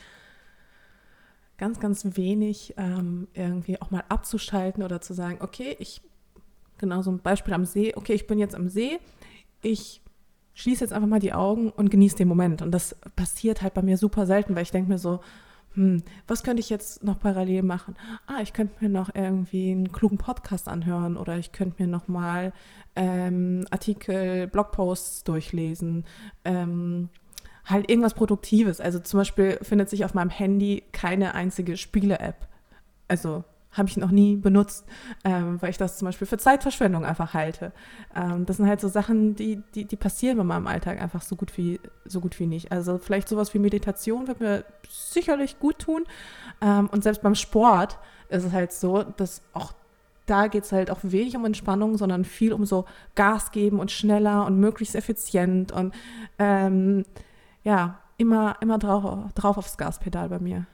[SPEAKER 1] ganz, ganz wenig ähm, irgendwie auch mal abzuschalten oder zu sagen, okay, ich, genau so ein Beispiel am See, okay, ich bin jetzt am See, ich schließe jetzt einfach mal die Augen und genieße den Moment. Und das passiert halt bei mir super selten, weil ich denke mir so, hm, was könnte ich jetzt noch parallel machen? Ah, ich könnte mir noch irgendwie einen klugen Podcast anhören oder ich könnte mir noch mal ähm, Artikel, Blogposts durchlesen. Ähm, halt irgendwas Produktives. Also zum Beispiel findet sich auf meinem Handy keine einzige Spiele-App. Also habe ich noch nie benutzt, ähm, weil ich das zum Beispiel für Zeitverschwendung einfach halte. Ähm, das sind halt so Sachen, die, die, die passieren bei meinem Alltag einfach so gut wie, so gut wie nicht. Also vielleicht sowas wie Meditation wird mir sicherlich gut tun. Ähm, und selbst beim Sport ist es halt so, dass auch da geht es halt auch wenig um Entspannung, sondern viel um so Gas geben und schneller und möglichst effizient und ähm, ja, immer, immer drauf, drauf aufs Gaspedal bei mir.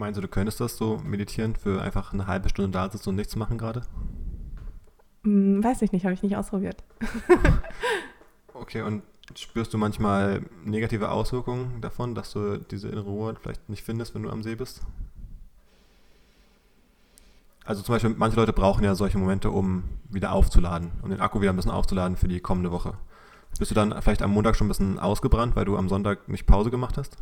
[SPEAKER 2] Meinst du, du könntest das so meditieren für einfach eine halbe Stunde da sitzen und nichts machen gerade?
[SPEAKER 1] Hm, weiß ich nicht, habe ich nicht ausprobiert. <laughs>
[SPEAKER 2] okay, und spürst du manchmal negative Auswirkungen davon, dass du diese innere Ruhe vielleicht nicht findest, wenn du am See bist? Also zum Beispiel, manche Leute brauchen ja solche Momente, um wieder aufzuladen und den Akku wieder ein bisschen aufzuladen für die kommende Woche. Bist du dann vielleicht am Montag schon ein bisschen ausgebrannt, weil du am Sonntag nicht Pause gemacht hast?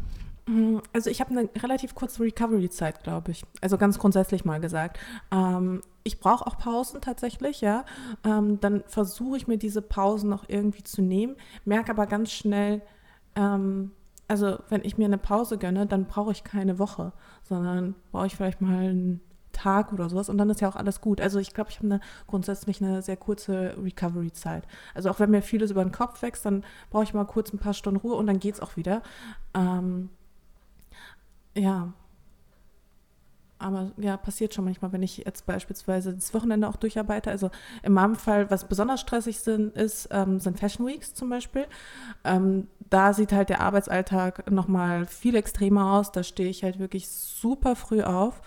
[SPEAKER 1] Mm, also ich habe eine relativ kurze Recovery-Zeit, glaube ich. Also ganz grundsätzlich mal gesagt. Ähm, ich brauche auch Pausen tatsächlich, ja. Ähm, dann versuche ich mir diese Pausen noch irgendwie zu nehmen, merke aber ganz schnell, ähm, also wenn ich mir eine Pause gönne, dann brauche ich keine Woche, sondern brauche ich vielleicht mal einen Tag oder sowas und dann ist ja auch alles gut. Also ich glaube, ich habe eine, grundsätzlich eine sehr kurze Recovery-Zeit. Also auch wenn mir vieles über den Kopf wächst, dann brauche ich mal kurz ein paar Stunden Ruhe und dann geht es auch wieder. Ähm, ja. Aber ja, passiert schon manchmal, wenn ich jetzt beispielsweise das Wochenende auch durcharbeite. Also in meinem Fall, was besonders stressig sind, ist, ähm, sind Fashion Weeks zum Beispiel. Ähm, da sieht halt der Arbeitsalltag nochmal viel extremer aus. Da stehe ich halt wirklich super früh auf.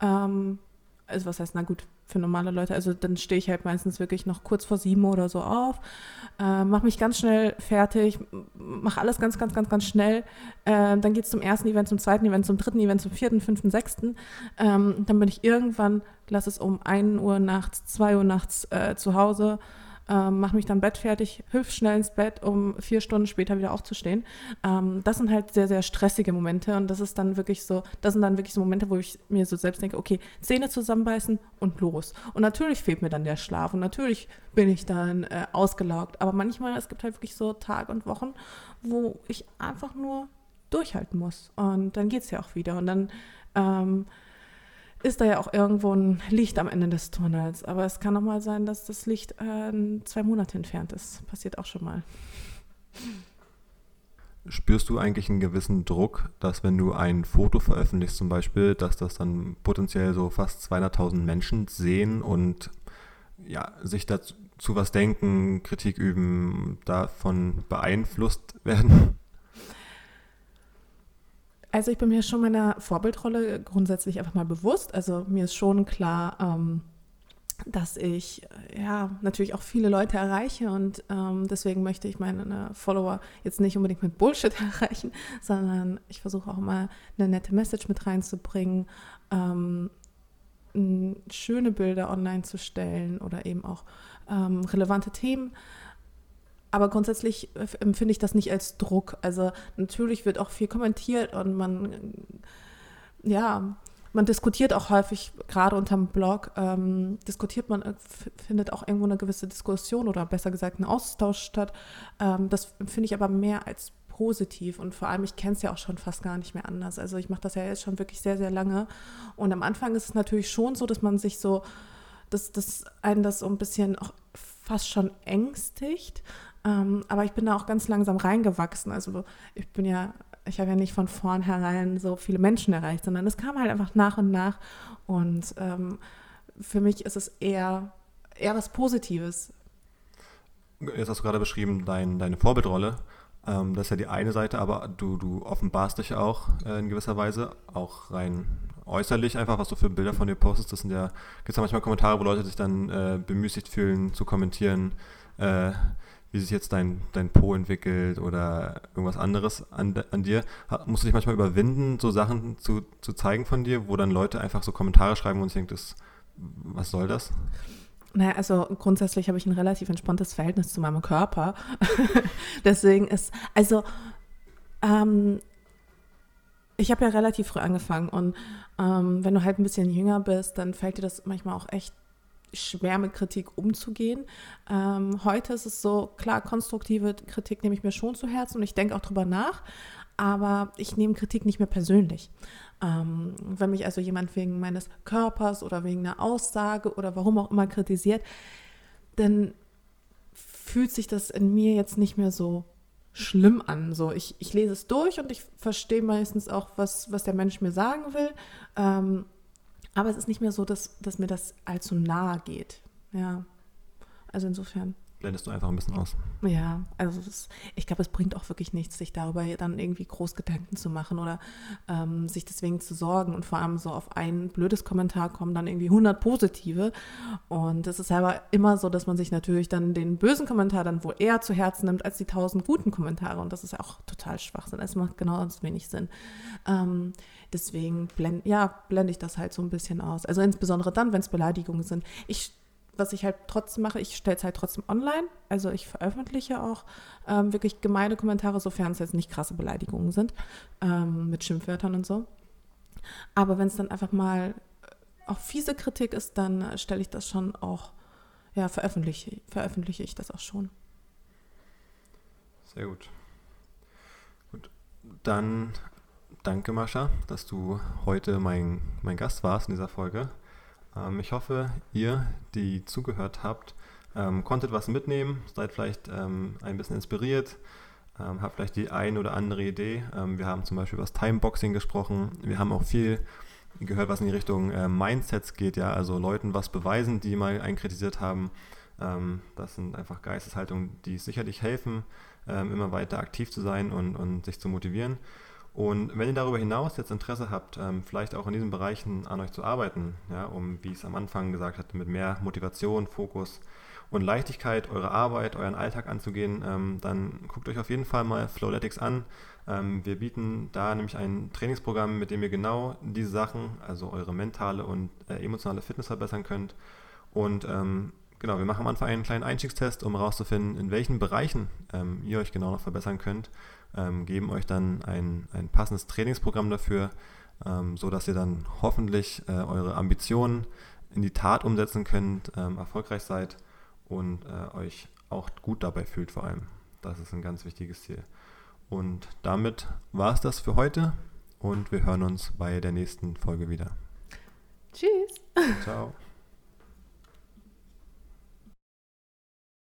[SPEAKER 1] Ähm, also was heißt, na gut, für normale Leute, also dann stehe ich halt meistens wirklich noch kurz vor sieben oder so auf, äh, mache mich ganz schnell fertig, mache alles ganz, ganz, ganz, ganz schnell. Äh, dann geht es zum ersten Event, zum zweiten Event, zum dritten Event, zum vierten, fünften, sechsten. Ähm, dann bin ich irgendwann, lass es um 1 Uhr nachts, 2 Uhr nachts äh, zu Hause ähm, mache mich dann Bett fertig, hüpf schnell ins Bett, um vier Stunden später wieder aufzustehen. Ähm, das sind halt sehr, sehr stressige Momente und das ist dann wirklich so, das sind dann wirklich so Momente, wo ich mir so selbst denke, okay, Zähne zusammenbeißen und los. Und natürlich fehlt mir dann der Schlaf und natürlich bin ich dann äh, ausgelaugt. Aber manchmal, es gibt halt wirklich so Tage und Wochen, wo ich einfach nur durchhalten muss. Und dann geht es ja auch wieder. Und dann ähm, ist da ja auch irgendwo ein Licht am Ende des Tunnels. Aber es kann auch mal sein, dass das Licht äh, zwei Monate entfernt ist. Passiert auch schon mal.
[SPEAKER 2] Spürst du eigentlich einen gewissen Druck, dass wenn du ein Foto veröffentlichst zum Beispiel, dass das dann potenziell so fast 200.000 Menschen sehen und ja, sich dazu was denken, Kritik üben, davon beeinflusst werden?
[SPEAKER 1] Also ich bin mir schon meiner Vorbildrolle grundsätzlich einfach mal bewusst. Also mir ist schon klar, ähm, dass ich ja natürlich auch viele Leute erreiche und ähm, deswegen möchte ich meine Follower jetzt nicht unbedingt mit Bullshit <laughs> erreichen, sondern ich versuche auch mal eine nette Message mit reinzubringen, ähm, schöne Bilder online zu stellen oder eben auch ähm, relevante Themen aber grundsätzlich äh, empfinde ich das nicht als Druck. Also natürlich wird auch viel kommentiert und man, ja, man diskutiert auch häufig, gerade unterm Blog, ähm, diskutiert man, äh, findet auch irgendwo eine gewisse Diskussion oder besser gesagt ein Austausch statt. Ähm, das empfinde ich aber mehr als positiv und vor allem, ich kenne es ja auch schon fast gar nicht mehr anders. Also ich mache das ja jetzt schon wirklich sehr, sehr lange und am Anfang ist es natürlich schon so, dass man sich so, dass, dass einen das so ein bisschen auch fast schon ängstigt, ähm, aber ich bin da auch ganz langsam reingewachsen. Also ich bin ja, ich habe ja nicht von vornherein so viele Menschen erreicht, sondern es kam halt einfach nach und nach. Und ähm, für mich ist es eher, eher was Positives.
[SPEAKER 2] Jetzt hast du gerade beschrieben, dein, deine Vorbildrolle. Ähm, das ist ja die eine Seite, aber du, du offenbarst dich auch äh, in gewisser Weise, auch rein äußerlich einfach, was du für Bilder von dir postest. Das sind ja, gibt es manchmal Kommentare, wo Leute sich dann äh, bemüßigt fühlen zu kommentieren, äh, wie sich jetzt dein, dein Po entwickelt oder irgendwas anderes an, an dir. Musst du dich manchmal überwinden, so Sachen zu, zu zeigen von dir, wo dann Leute einfach so Kommentare schreiben und ich denke, das, was soll das?
[SPEAKER 1] Naja, also grundsätzlich habe ich ein relativ entspanntes Verhältnis zu meinem Körper. <laughs> Deswegen ist, also ähm, ich habe ja relativ früh angefangen und ähm, wenn du halt ein bisschen jünger bist, dann fällt dir das manchmal auch echt schwer mit Kritik umzugehen. Ähm, heute ist es so, klar, konstruktive Kritik nehme ich mir schon zu Herzen und ich denke auch drüber nach, aber ich nehme Kritik nicht mehr persönlich. Ähm, wenn mich also jemand wegen meines Körpers oder wegen einer Aussage oder warum auch immer kritisiert, dann fühlt sich das in mir jetzt nicht mehr so schlimm an. So, ich, ich lese es durch und ich verstehe meistens auch, was, was der Mensch mir sagen will. Ähm, aber es ist nicht mehr so, dass, dass mir das allzu nahe geht. Ja. Also insofern.
[SPEAKER 2] Blendest du einfach ein bisschen aus.
[SPEAKER 1] Ja, also es, ich glaube, es bringt auch wirklich nichts, sich darüber dann irgendwie groß Gedanken zu machen oder ähm, sich deswegen zu sorgen. Und vor allem so auf ein blödes Kommentar kommen dann irgendwie 100 positive. Und es ist aber immer so, dass man sich natürlich dann den bösen Kommentar dann wohl eher zu Herzen nimmt als die 1000 guten Kommentare. Und das ist auch total Schwachsinn. Es macht genau wenig Sinn. Ähm, Deswegen blend, ja, blende ich das halt so ein bisschen aus. Also insbesondere dann, wenn es Beleidigungen sind. Ich, was ich halt trotzdem mache, ich stelle es halt trotzdem online. Also ich veröffentliche auch ähm, wirklich gemeine Kommentare, sofern es jetzt nicht krasse Beleidigungen sind, ähm, mit Schimpfwörtern und so. Aber wenn es dann einfach mal äh, auch fiese Kritik ist, dann stelle ich das schon auch, ja, veröffentliche, veröffentliche ich das auch schon.
[SPEAKER 2] Sehr gut. Gut. Dann Danke, Mascha, dass du heute mein, mein Gast warst in dieser Folge. Ähm, ich hoffe, ihr, die zugehört habt, ähm, konntet was mitnehmen, seid vielleicht ähm, ein bisschen inspiriert, ähm, habt vielleicht die ein oder andere Idee. Ähm, wir haben zum Beispiel über das Timeboxing gesprochen. Wir haben auch viel gehört, was in die Richtung äh, Mindsets geht, ja, also Leuten was beweisen, die mal einen kritisiert haben. Ähm, das sind einfach Geisteshaltungen, die sicherlich helfen, immer weiter aktiv zu sein und, und sich zu motivieren. Und wenn ihr darüber hinaus jetzt Interesse habt, ähm, vielleicht auch in diesen Bereichen an euch zu arbeiten, ja, um, wie ich es am Anfang gesagt hatte, mit mehr Motivation, Fokus und Leichtigkeit, eure Arbeit, euren Alltag anzugehen, ähm, dann guckt euch auf jeden Fall mal Flowletics an. Ähm, wir bieten da nämlich ein Trainingsprogramm, mit dem ihr genau diese Sachen, also eure mentale und äh, emotionale Fitness verbessern könnt. Und genau, wir machen am Anfang einen kleinen Einstiegstest, um herauszufinden, in welchen Bereichen ihr euch genau noch verbessern könnt. Ähm, geben euch dann ein, ein passendes Trainingsprogramm dafür, ähm, so dass ihr dann hoffentlich äh, eure Ambitionen in die Tat umsetzen könnt, ähm, erfolgreich seid und äh, euch auch gut dabei fühlt vor allem. Das ist ein ganz wichtiges Ziel. Und damit war es das für heute und wir hören uns bei der nächsten Folge wieder.
[SPEAKER 1] Tschüss.
[SPEAKER 2] Ciao.